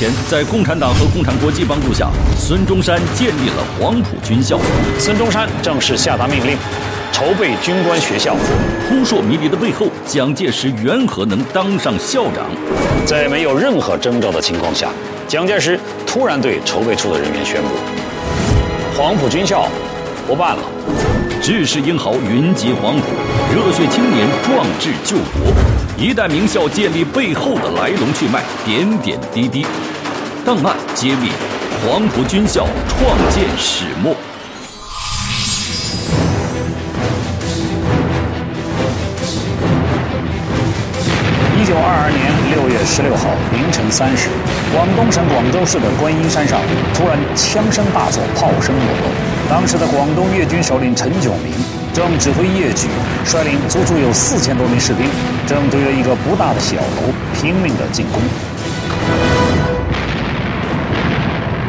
前，在共产党和共产国际帮助下，孙中山建立了黄埔军校。孙中山正式下达命令，筹备军官学校。扑朔迷离的背后，蒋介石缘何能当上校长？在没有任何征兆的情况下，蒋介石突然对筹备处的人员宣布：黄埔军校不办了。志士英豪云集黄埔，热血青年壮志救国，一代名校建立背后的来龙去脉，点点滴滴，档案揭秘，黄埔军校创建始末。一九二二年六月十六号凌晨三时，广东省广州市的观音山上突然枪声大作，炮声隆隆。当时的广东粤军首领陈炯明正指挥粤军，率领足足有四千多名士兵，正对着一个不大的小楼拼命的进攻。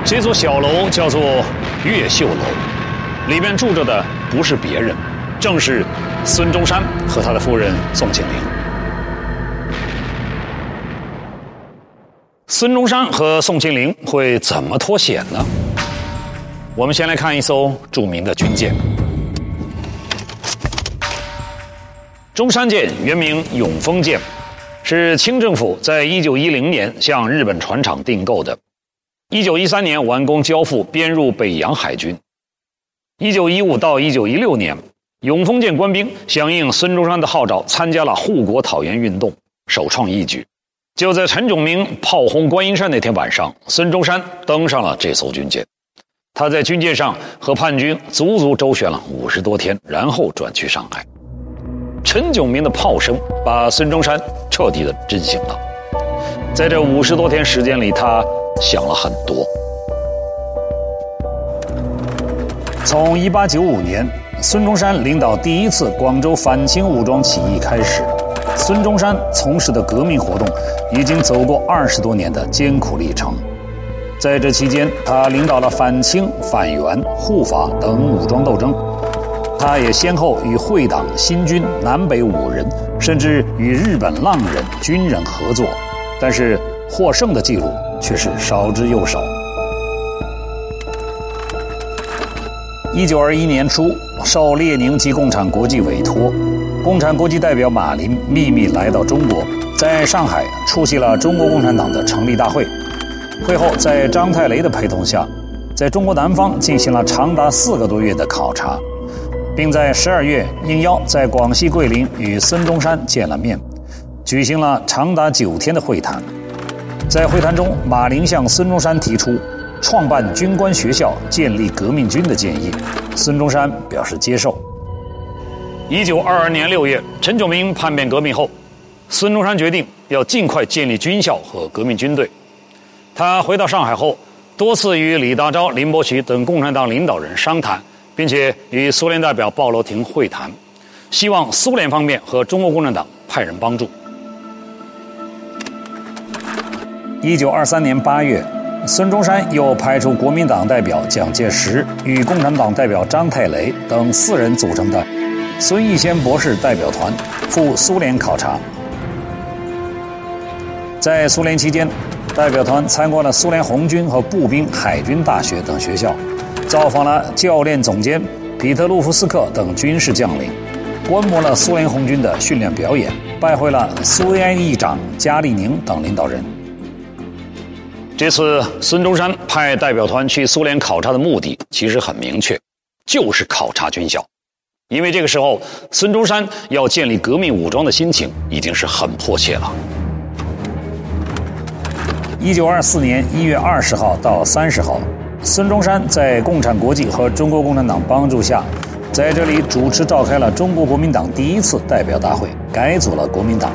这座小楼叫做越秀楼，里面住着的不是别人，正是孙中山和他的夫人宋庆龄。孙中山和宋庆龄会怎么脱险呢？我们先来看一艘著名的军舰——中山舰，原名永丰舰，是清政府在一九一零年向日本船厂订购的，一九一三年完工交付，编入北洋海军。一九一五到一九一六年，永丰舰官兵响应孙中山的号召，参加了护国讨袁运动，首创一举。就在陈炯明炮轰观音山那天晚上，孙中山登上了这艘军舰。他在军舰上和叛军足足周旋了五十多天，然后转去上海。陈炯明的炮声把孙中山彻底的震醒了。在这五十多天时间里，他想了很多。从一八九五年孙中山领导第一次广州反清武装起义开始，孙中山从事的革命活动已经走过二十多年的艰苦历程。在这期间，他领导了反清、反袁、护法等武装斗争。他也先后与会党、新军、南北五人，甚至与日本浪人、军人合作，但是获胜的记录却是少之又少。一九二一年初，受列宁及共产国际委托，共产国际代表马林秘密来到中国，在上海出席了中国共产党的成立大会。会后，在张太雷的陪同下，在中国南方进行了长达四个多月的考察，并在十二月应邀在广西桂林与孙中山见了面，举行了长达九天的会谈。在会谈中，马林向孙中山提出创办军官学校、建立革命军的建议，孙中山表示接受。一九二二年六月，陈炯明叛变革命后，孙中山决定要尽快建立军校和革命军队。他回到上海后，多次与李大钊、林伯渠等共产党领导人商谈，并且与苏联代表鲍罗廷会谈，希望苏联方面和中国共产党派人帮助。一九二三年八月，孙中山又派出国民党代表蒋介石与共产党代表张太雷等四人组成的孙逸仙博士代表团赴苏联考察。在苏联期间。代表团参观了苏联红军和步兵海军大学等学校，造访了教练总监彼得鲁夫斯克等军事将领，观摩了苏联红军的训练表演，拜会了苏维埃议长加利宁等领导人。这次孙中山派代表团去苏联考察的目的其实很明确，就是考察军校，因为这个时候孙中山要建立革命武装的心情已经是很迫切了。一九二四年一月二十号到三十号，孙中山在共产国际和中国共产党帮助下，在这里主持召开了中国国民党第一次代表大会，改组了国民党，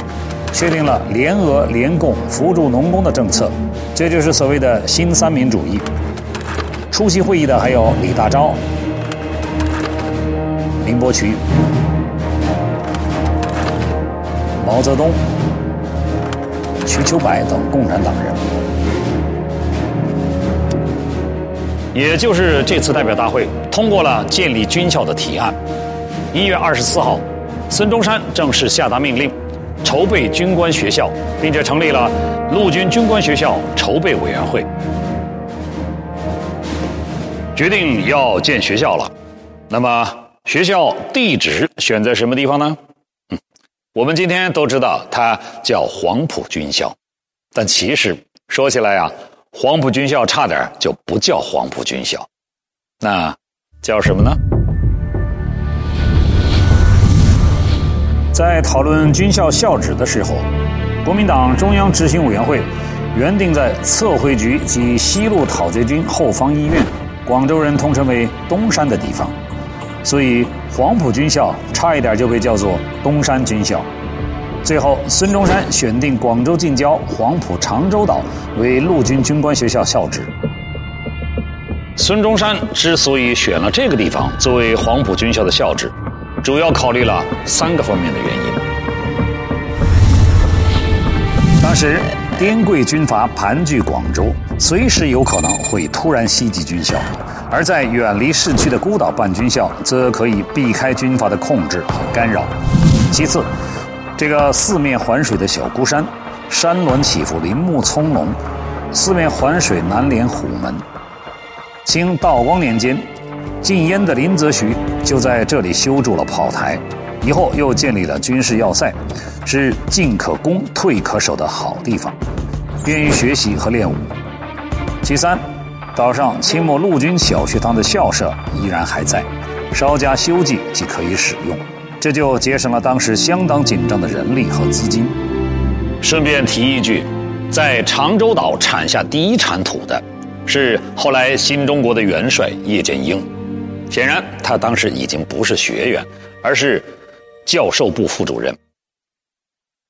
确定了联俄联共扶助农工的政策，这就是所谓的新三民主义。出席会议的还有李大钊、林伯渠、毛泽东。瞿秋白等共产党人，也就是这次代表大会通过了建立军校的提案。一月二十四号，孙中山正式下达命令，筹备军官学校，并且成立了陆军军官学校筹备委员会，决定要建学校了。那么，学校地址选在什么地方呢？我们今天都知道它叫黄埔军校，但其实说起来啊，黄埔军校差点就不叫黄埔军校，那叫什么呢？在讨论军校校址的时候，国民党中央执行委员会原定在测绘局及西路讨贼军后方医院（广州人通称为东山）的地方，所以黄埔军校差一点就被叫做东山军校。最后，孙中山选定广州近郊黄埔长洲岛为陆军军官学校校址。孙中山之所以选了这个地方作为黄埔军校的校址。主要考虑了三个方面的原因。当时滇桂军阀盘踞广州，随时有可能会突然袭击军校；而在远离市区的孤岛办军校，则可以避开军阀的控制和干扰。其次，这个四面环水的小孤山，山峦起伏，林木葱茏，四面环水，南连虎门。清道光年间。禁烟的林则徐就在这里修筑了炮台，以后又建立了军事要塞，是进可攻、退可守的好地方，便于学习和练武。其三，岛上清末陆军小学堂的校舍依然还在，稍加修葺即可以使用，这就节省了当时相当紧张的人力和资金。顺便提一句，在长洲岛产下第一产土的，是后来新中国的元帅叶剑英。显然，他当时已经不是学员，而是教授部副主任。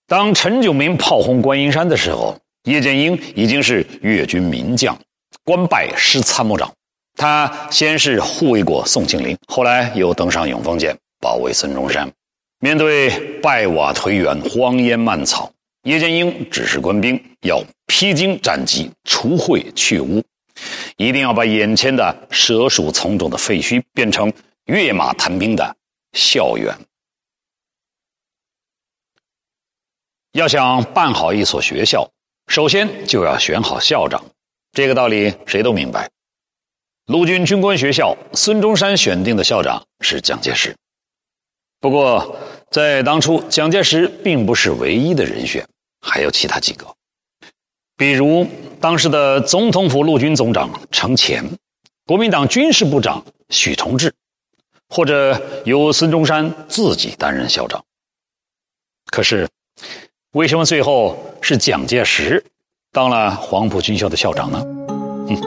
当陈炯明炮轰观音山的时候，叶剑英已经是粤军名将，官拜师参谋长。他先是护卫过宋庆龄，后来又登上永丰舰保卫孙中山。面对败瓦颓垣、荒烟蔓草，叶剑英指示官兵要披荆斩棘、除秽去污。一定要把眼前的蛇鼠丛中的废墟变成跃马谈兵的校园。要想办好一所学校，首先就要选好校长。这个道理谁都明白。陆军军官学校孙中山选定的校长是蒋介石。不过，在当初，蒋介石并不是唯一的人选，还有其他几个，比如。当时的总统府陆军总长程潜，国民党军事部长许崇智，或者由孙中山自己担任校长。可是，为什么最后是蒋介石当了黄埔军校的校长呢？嗯，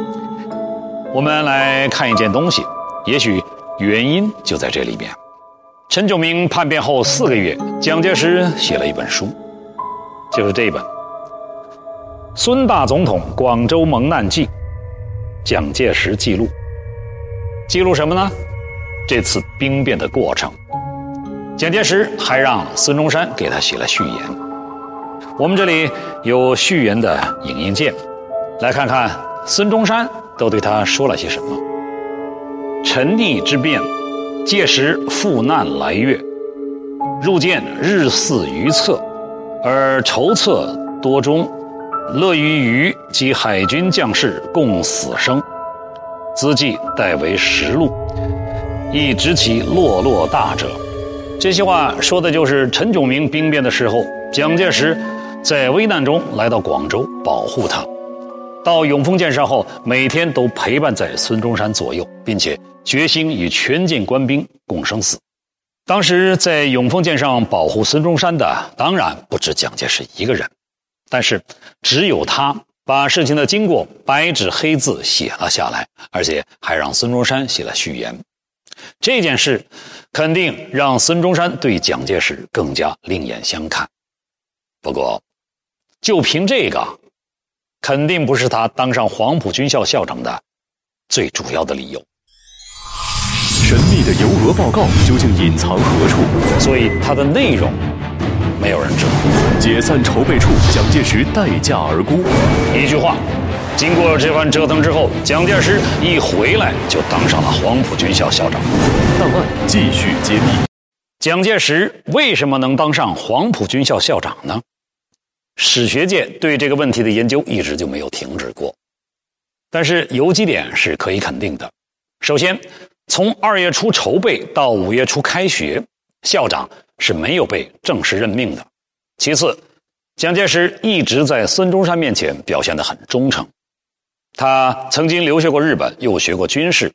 我们来看一件东西，也许原因就在这里边。陈炯明叛变后四个月，蒋介石写了一本书，就是这一本。孙大总统广州蒙难记，蒋介石记录，记录什么呢？这次兵变的过程。蒋介石还让孙中山给他写了序言。我们这里有序言的影印件，来看看孙中山都对他说了些什么。陈逆之变，届时赴难来越，入见日似于策，而筹策多中。乐于与及海军将士共死生，资计代为实录，亦知其落落大者。这些话说的就是陈炯明兵变的时候，蒋介石在危难中来到广州保护他，到永丰舰上后，每天都陪伴在孙中山左右，并且决心与全舰官兵共生死。当时在永丰舰上保护孙中山的，当然不止蒋介石一个人。但是，只有他把事情的经过白纸黑字写了下来，而且还让孙中山写了序言。这件事肯定让孙中山对蒋介石更加另眼相看。不过，就凭这个，肯定不是他当上黄埔军校校长的最主要的理由。神秘的游俄报告究竟隐藏何处？所以它的内容。没有人知道。解散筹备处，蒋介石待价而沽。一句话，经过这番折腾之后，蒋介石一回来就当上了黄埔军校校长。档案继续揭秘。蒋介石为什么能当上黄埔军校校长呢？史学界对这个问题的研究一直就没有停止过。但是有几点是可以肯定的：首先，从二月初筹备到五月初开学，校长是没有被正式任命的；其次，蒋介石一直在孙中山面前表现得很忠诚。他曾经留学过日本，又学过军事。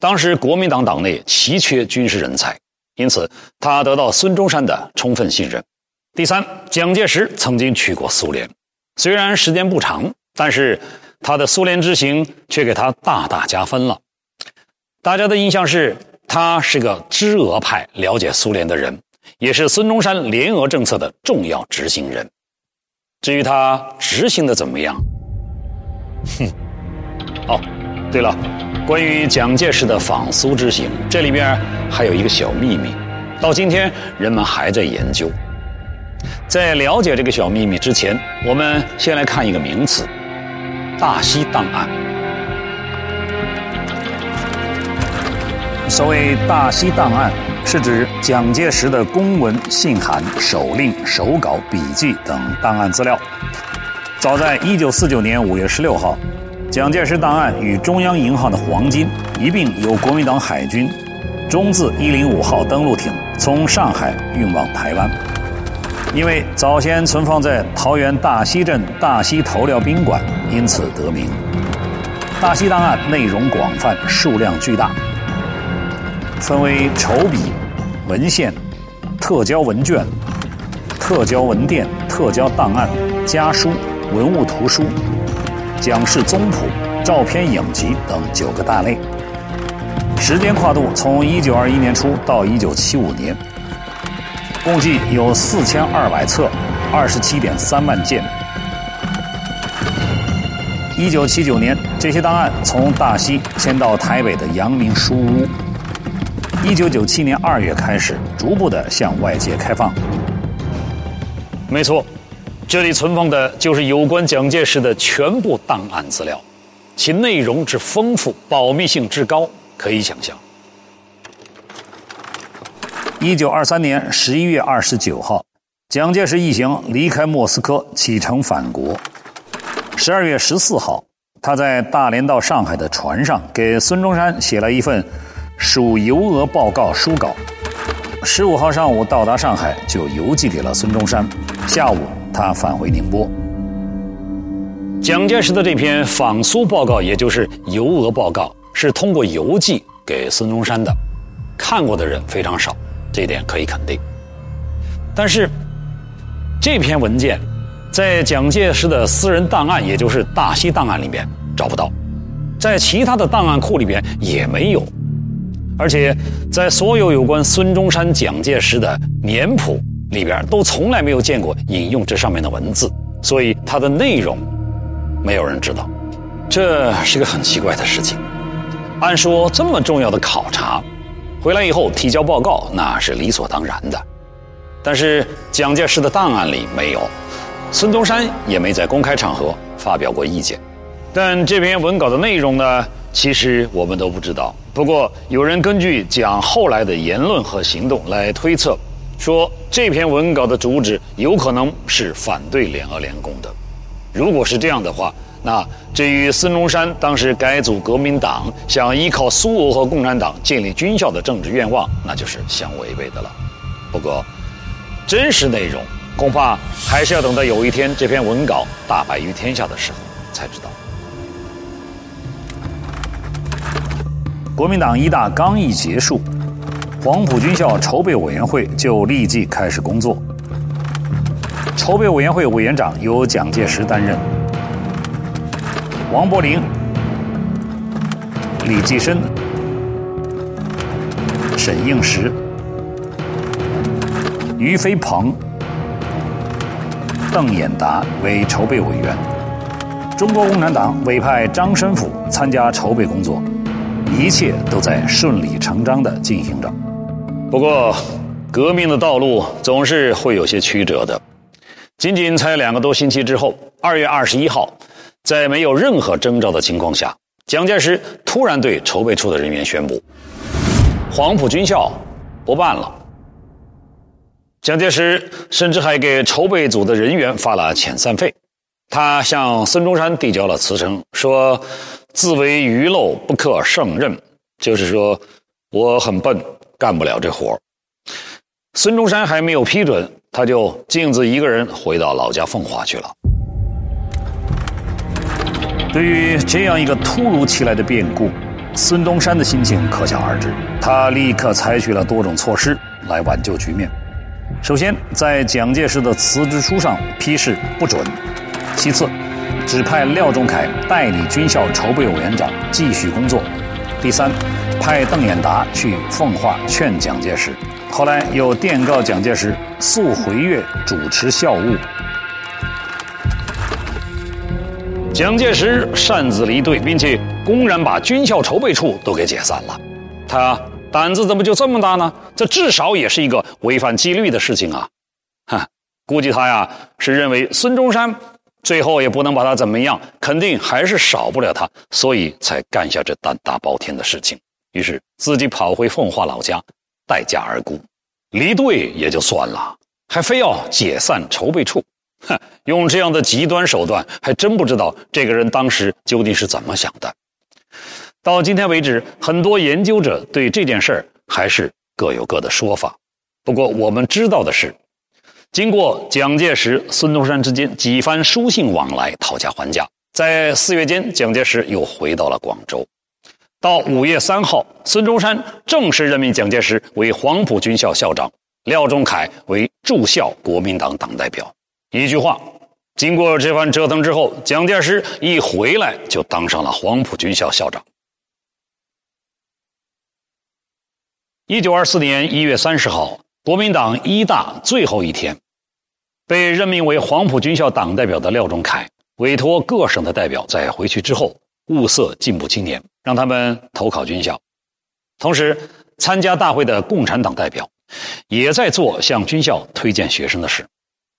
当时国民党党内奇缺军事人才，因此他得到孙中山的充分信任。第三，蒋介石曾经去过苏联，虽然时间不长，但是他的苏联之行却给他大大加分了。大家的印象是他是个知俄派、了解苏联的人，也是孙中山联俄政策的重要执行人。至于他执行的怎么样，哼，哦，对了。关于蒋介石的访苏之行，这里边还有一个小秘密，到今天人们还在研究。在了解这个小秘密之前，我们先来看一个名词——大西档案。所谓大西档案，是指蒋介石的公文、信函、手令、手稿、笔记等档案资料。早在1949年5月16号。蒋介石档案与中央银行的黄金一并由国民党海军中字一零五号登陆艇从上海运往台湾，因为早先存放在桃园大溪镇大溪头寮宾馆，因此得名。大溪档案内容广泛，数量巨大，分为筹笔、文献、特交文卷、特交文电、特交档案、家书、文物图书。蒋氏宗谱、照片影集等九个大类，时间跨度从一九二一年初到一九七五年，共计有四千二百册，二十七点三万件。一九七九年，这些档案从大溪迁到台北的阳明书屋。一九九七年二月开始，逐步的向外界开放。没错。这里存放的就是有关蒋介石的全部档案资料，其内容之丰富，保密性之高，可以想象。一九二三年十一月二十九号，蒋介石一行离开莫斯科，启程返国。十二月十四号，他在大连到上海的船上，给孙中山写了一份属游俄报告书稿。十五号上午到达上海，就邮寄给了孙中山。下午。他返回宁波。蒋介石的这篇访苏报告，也就是游俄报告，是通过邮寄给孙中山的，看过的人非常少，这一点可以肯定。但是，这篇文件在蒋介石的私人档案，也就是大西档案里面找不到，在其他的档案库里边也没有，而且在所有有关孙中山、蒋介石的年谱。里边都从来没有见过引用这上面的文字，所以它的内容没有人知道，这是个很奇怪的事情。按说这么重要的考察，回来以后提交报告那是理所当然的，但是蒋介石的档案里没有，孙中山也没在公开场合发表过意见。但这篇文稿的内容呢，其实我们都不知道。不过有人根据蒋后来的言论和行动来推测。说这篇文稿的主旨有可能是反对联俄联共的，如果是这样的话，那这与孙中山当时改组国民党，想依靠苏俄和共产党建立军校的政治愿望，那就是相违背的了。不过，真实内容恐怕还是要等到有一天这篇文稿大白于天下的时候才知道。国民党一大刚一结束。黄埔军校筹备委员会就立即开始工作。筹备委员会委员长由蒋介石担任，王柏林、李济深、沈应时、于飞鹏、邓演达为筹备委员。中国共产党委派张申府参加筹备工作，一切都在顺理成章地进行着。不过，革命的道路总是会有些曲折的。仅仅才两个多星期之后，二月二十一号，在没有任何征兆的情况下，蒋介石突然对筹备处的人员宣布：黄埔军校不办了，蒋介石甚至还给筹备组的人员发了遣散费。他向孙中山递交了辞呈，说：“自为鱼肉不可胜任。”就是说，我很笨，干不了这活孙中山还没有批准，他就径自一个人回到老家奉化去了。对于这样一个突如其来的变故，孙中山的心情可想而知。他立刻采取了多种措施来挽救局面。首先，在蒋介石的辞职书上批示不准。其次，指派廖仲恺代理军校筹备委员长继续工作。第三，派邓演达去奉化劝蒋介石。后来又电告蒋介石速回粤主持校务。蒋介石擅自离队，并且公然把军校筹备处都给解散了。他胆子怎么就这么大呢？这至少也是一个违反纪律的事情啊！哈，估计他呀是认为孙中山。最后也不能把他怎么样，肯定还是少不了他，所以才干下这胆大包天的事情。于是自己跑回奉化老家，待价而沽，离队也就算了，还非要解散筹备处，哼，用这样的极端手段，还真不知道这个人当时究竟是怎么想的。到今天为止，很多研究者对这件事儿还是各有各的说法。不过我们知道的是。经过蒋介石、孙中山之间几番书信往来、讨价还价，在四月间，蒋介石又回到了广州。到五月三号，孙中山正式任命蒋介石为黄埔军校校长，廖仲恺为驻校国民党党代表。一句话，经过这番折腾之后，蒋介石一回来就当上了黄埔军校校长。一九二四年一月三十号。国民党一大最后一天，被任命为黄埔军校党代表的廖仲恺委托各省的代表在回去之后物色进步青年，让他们投考军校。同时，参加大会的共产党代表也在做向军校推荐学生的事。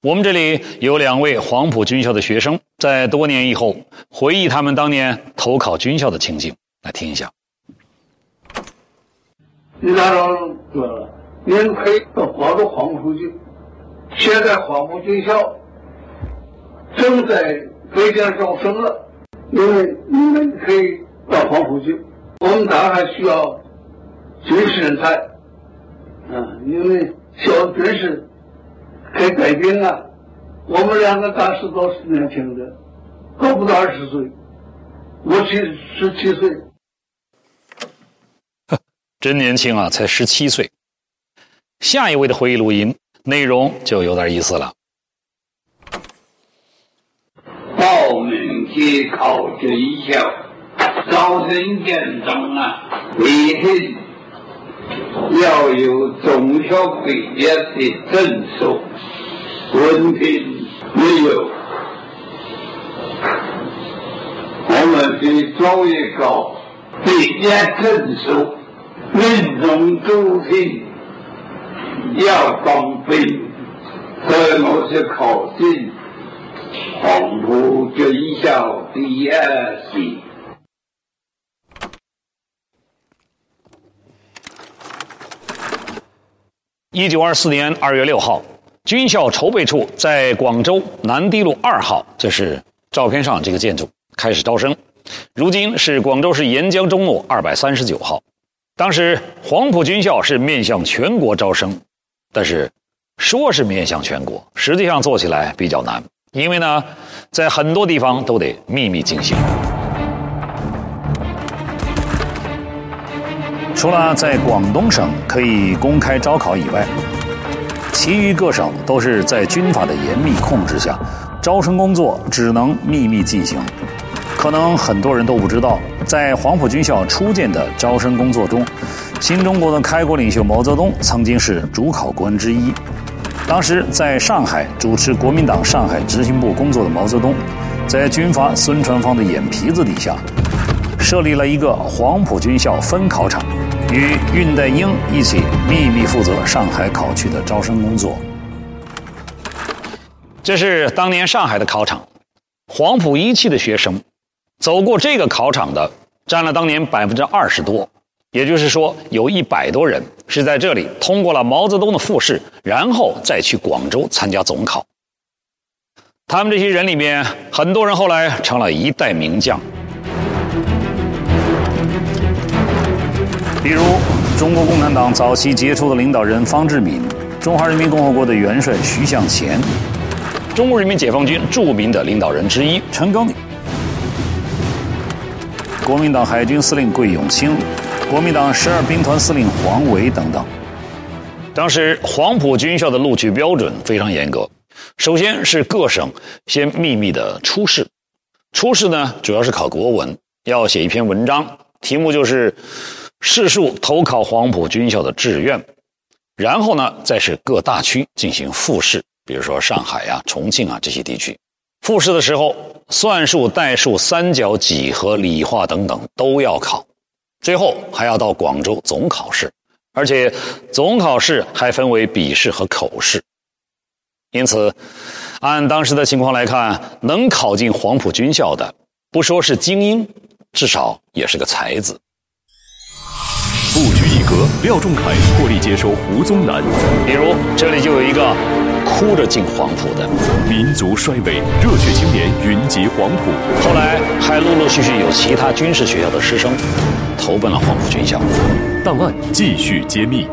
我们这里有两位黄埔军校的学生，在多年以后回忆他们当年投考军校的情景，来听一下。你哪个？你们可以到广州黄埔去。现在黄埔军校正在北京招生了，因为你们可以到黄埔去。我们当然需要军事人才，啊，因为需要军事可以带兵啊。我们两个当时都是年轻的，都不到二十岁，我七十七岁，真年轻啊，才十七岁。下一位的回忆录音内容就有点意思了。报名去考军校，招生简章啊，一定要有中学毕业的证书，文凭没有，我们去做一个毕业证书，民众注定。要当兵，这我是考进黄埔军校第二系。一九二四年二月六号，军校筹备处在广州南堤路二号，这是照片上这个建筑，开始招生。如今是广州市沿江中路二百三十九号。当时黄埔军校是面向全国招生。但是，说是面向全国，实际上做起来比较难，因为呢，在很多地方都得秘密进行。除了在广东省可以公开招考以外，其余各省都是在军阀的严密控制下，招生工作只能秘密进行。可能很多人都不知道，在黄埔军校初建的招生工作中。新中国的开国领袖毛泽东曾经是主考官之一。当时在上海主持国民党上海执行部工作的毛泽东，在军阀孙传芳的眼皮子底下，设立了一个黄埔军校分考场，与恽代英一起秘密负责上海考区的招生工作。这是当年上海的考场，黄埔一期的学生走过这个考场的占了当年百分之二十多。也就是说，有一百多人是在这里通过了毛泽东的复试，然后再去广州参加总考。他们这些人里面，很多人后来成了一代名将，比如中国共产党早期杰出的领导人方志敏，中华人民共和国的元帅徐向前，中国人民解放军著名的领导人之一陈赓，国民党海军司令桂永清。国民党十二兵团司令黄维等等。当时黄埔军校的录取标准非常严格，首先是各省先秘密的初试，初试呢主要是考国文，要写一篇文章，题目就是试述投考黄埔军校的志愿，然后呢再是各大区进行复试，比如说上海啊、重庆啊这些地区，复试的时候算术、代数、三角、几何、理化等等都要考。最后还要到广州总考试，而且总考试还分为笔试和口试。因此，按当时的情况来看，能考进黄埔军校的，不说是精英，至少也是个才子。不拘一格，廖仲恺破例接收胡宗南。比如这里就有一个哭着进黄埔的，民族衰微，热血青年云集黄埔。后来还陆陆续续有其他军事学校的师生。投奔了黄埔军校，档案继续揭秘。